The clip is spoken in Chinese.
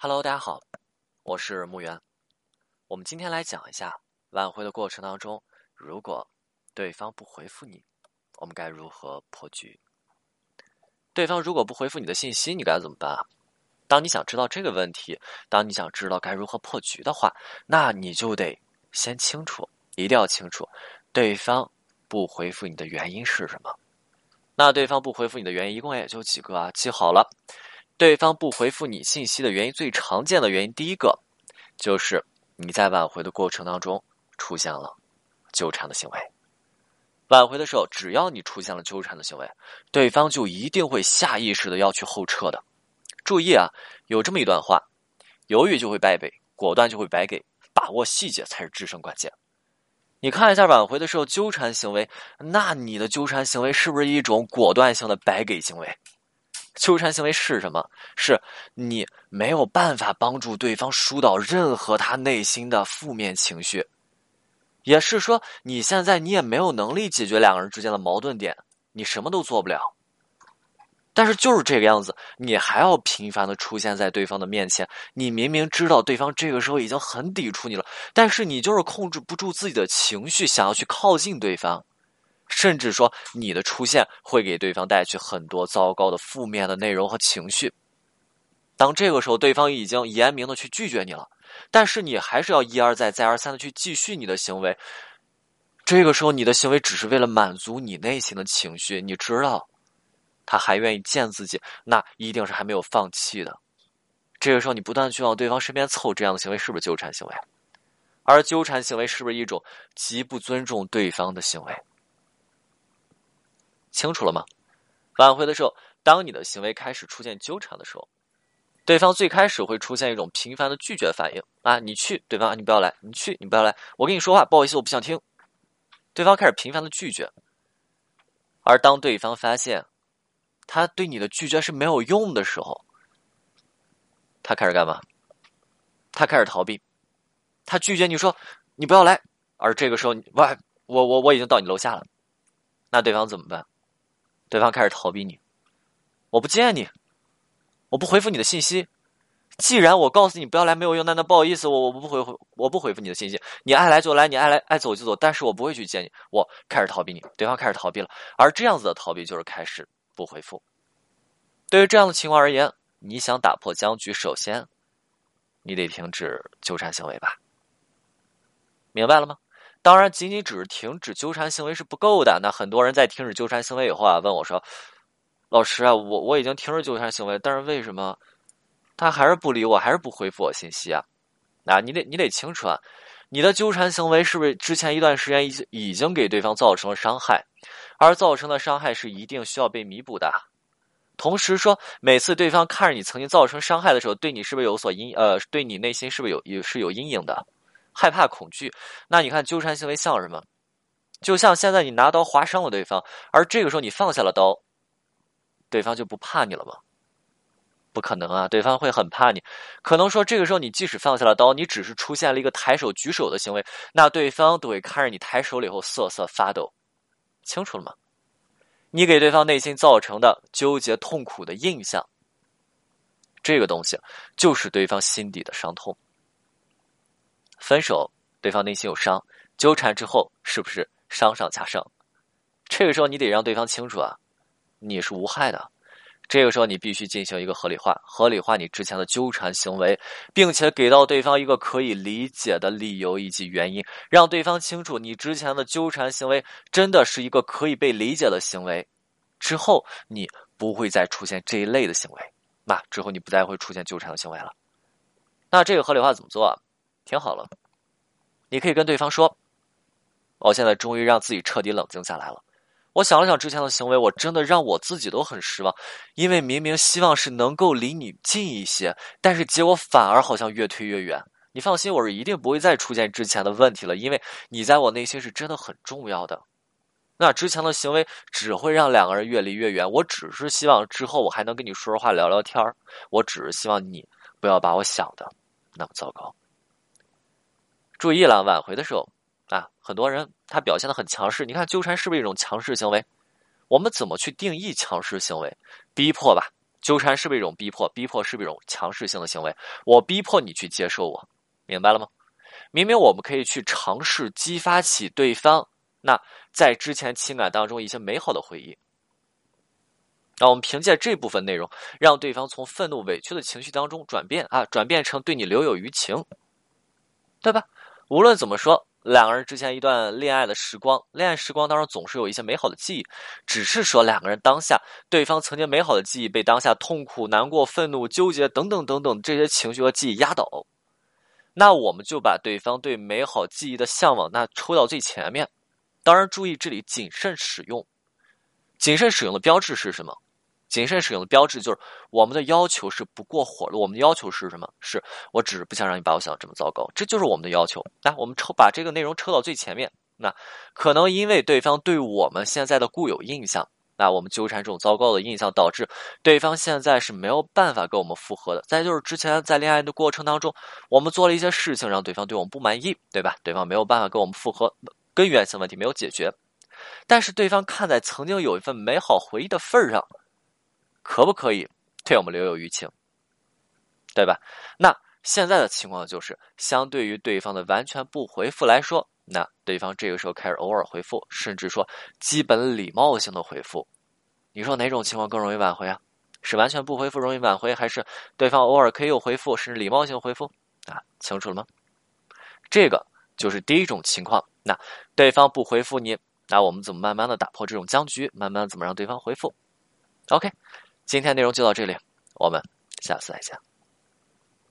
Hello，大家好，我是木源。我们今天来讲一下挽回的过程当中，如果对方不回复你，我们该如何破局？对方如果不回复你的信息，你该怎么办？当你想知道这个问题，当你想知道该如何破局的话，那你就得先清楚，一定要清楚，对方不回复你的原因是什么。那对方不回复你的原因一共也就几个啊，记好了。对方不回复你信息的原因，最常见的原因，第一个就是你在挽回的过程当中出现了纠缠的行为。挽回的时候，只要你出现了纠缠的行为，对方就一定会下意识的要去后撤的。注意啊，有这么一段话：犹豫就会败北，果断就会白给，把握细节才是制胜关键。你看一下挽回的时候纠缠行为，那你的纠缠行为是不是一种果断性的白给行为？纠缠行为是什么？是你没有办法帮助对方疏导任何他内心的负面情绪，也是说你现在你也没有能力解决两个人之间的矛盾点，你什么都做不了。但是就是这个样子，你还要频繁的出现在对方的面前。你明明知道对方这个时候已经很抵触你了，但是你就是控制不住自己的情绪，想要去靠近对方。甚至说，你的出现会给对方带去很多糟糕的负面的内容和情绪。当这个时候，对方已经严明的去拒绝你了，但是你还是要一而再、再而三的去继续你的行为。这个时候，你的行为只是为了满足你内心的情绪。你知道，他还愿意见自己，那一定是还没有放弃的。这个时候，你不断去往对方身边凑，这样的行为是不是纠缠行为？而纠缠行为是不是一种极不尊重对方的行为？清楚了吗？挽回的时候，当你的行为开始出现纠缠的时候，对方最开始会出现一种频繁的拒绝反应啊，你去，对方，你不要来，你去，你不要来，我跟你说话，不好意思，我不想听。对方开始频繁的拒绝，而当对方发现他对你的拒绝是没有用的时候，他开始干嘛？他开始逃避，他拒绝你说你不要来，而这个时候，喂，我我我已经到你楼下了，那对方怎么办？对方开始逃避你，我不见你，我不回复你的信息。既然我告诉你不要来没有用，那那不好意思，我我不回回我不回复你的信息。你爱来就来，你爱来爱走就走，但是我不会去见你。我开始逃避你，对方开始逃避了。而这样子的逃避就是开始不回复。对于这样的情况而言，你想打破僵局，首先你得停止纠缠行为吧？明白了吗？当然，仅仅只是停止纠缠行为是不够的。那很多人在停止纠缠行为以后啊，问我说：“老师啊，我我已经停止纠缠行为，但是为什么他还是不理我，还是不回复我信息啊？”啊，你得你得清楚啊，你的纠缠行为是不是之前一段时间已已经给对方造成了伤害，而造成的伤害是一定需要被弥补的。同时说，每次对方看着你曾经造成伤害的时候，对你是不是有所阴呃，对你内心是不是有有是有阴影的？害怕、恐惧，那你看纠缠行为像什么？就像现在你拿刀划伤了对方，而这个时候你放下了刀，对方就不怕你了吗？不可能啊，对方会很怕你。可能说这个时候你即使放下了刀，你只是出现了一个抬手举手的行为，那对方都会看着你抬手了以后瑟瑟发抖。清楚了吗？你给对方内心造成的纠结、痛苦的印象，这个东西就是对方心底的伤痛。分手，对方内心有伤；纠缠之后，是不是伤上加伤？这个时候你得让对方清楚啊，你是无害的。这个时候你必须进行一个合理化，合理化你之前的纠缠行为，并且给到对方一个可以理解的理由以及原因，让对方清楚你之前的纠缠行为真的是一个可以被理解的行为。之后你不会再出现这一类的行为，那之后你不再会出现纠缠的行为了。那这个合理化怎么做啊？挺好了，你可以跟对方说：“我现在终于让自己彻底冷静下来了。我想了想之前的行为，我真的让我自己都很失望。因为明明希望是能够离你近一些，但是结果反而好像越推越远。你放心，我是一定不会再出现之前的问题了，因为你在我内心是真的很重要的。那之前的行为只会让两个人越离越远。我只是希望之后我还能跟你说说话、聊聊天我只是希望你不要把我想的那么糟糕。”注意了，挽回的时候啊，很多人他表现的很强势。你看纠缠是不是一种强势行为？我们怎么去定义强势行为？逼迫吧，纠缠是不是一种逼迫？逼迫是不是一种强势性的行为？我逼迫你去接受我，明白了吗？明明我们可以去尝试激发起对方那在之前情感当中一些美好的回忆。那我们凭借这部分内容，让对方从愤怒、委屈的情绪当中转变啊，转变成对你留有余情，对吧？无论怎么说，两个人之前一段恋爱的时光，恋爱时光当中总是有一些美好的记忆，只是说两个人当下，对方曾经美好的记忆被当下痛苦、难过、愤怒、纠结等等等等这些情绪和记忆压倒，那我们就把对方对美好记忆的向往那抽到最前面。当然，注意这里谨慎使用，谨慎使用的标志是什么？谨慎使用的标志就是我们的要求是不过火的。我们的要求是什么？是我只是不想让你把我想的这么糟糕，这就是我们的要求。那我们抽把这个内容抽到最前面。那可能因为对方对我们现在的固有印象，那我们纠缠这种糟糕的印象，导致对方现在是没有办法跟我们复合的。再就是之前在恋爱的过程当中，我们做了一些事情让对方对我们不满意，对吧？对方没有办法跟我们复合，根源性问题没有解决。但是对方看在曾经有一份美好回忆的份上。可不可以对我们留有余情，对吧？那现在的情况就是，相对于对方的完全不回复来说，那对方这个时候开始偶尔回复，甚至说基本礼貌性的回复，你说哪种情况更容易挽回啊？是完全不回复容易挽回，还是对方偶尔可以有回复，甚至礼貌性回复啊？清楚了吗？这个就是第一种情况。那对方不回复你，那我们怎么慢慢的打破这种僵局？慢慢怎么让对方回复？OK。今天内容就到这里，我们下次再见。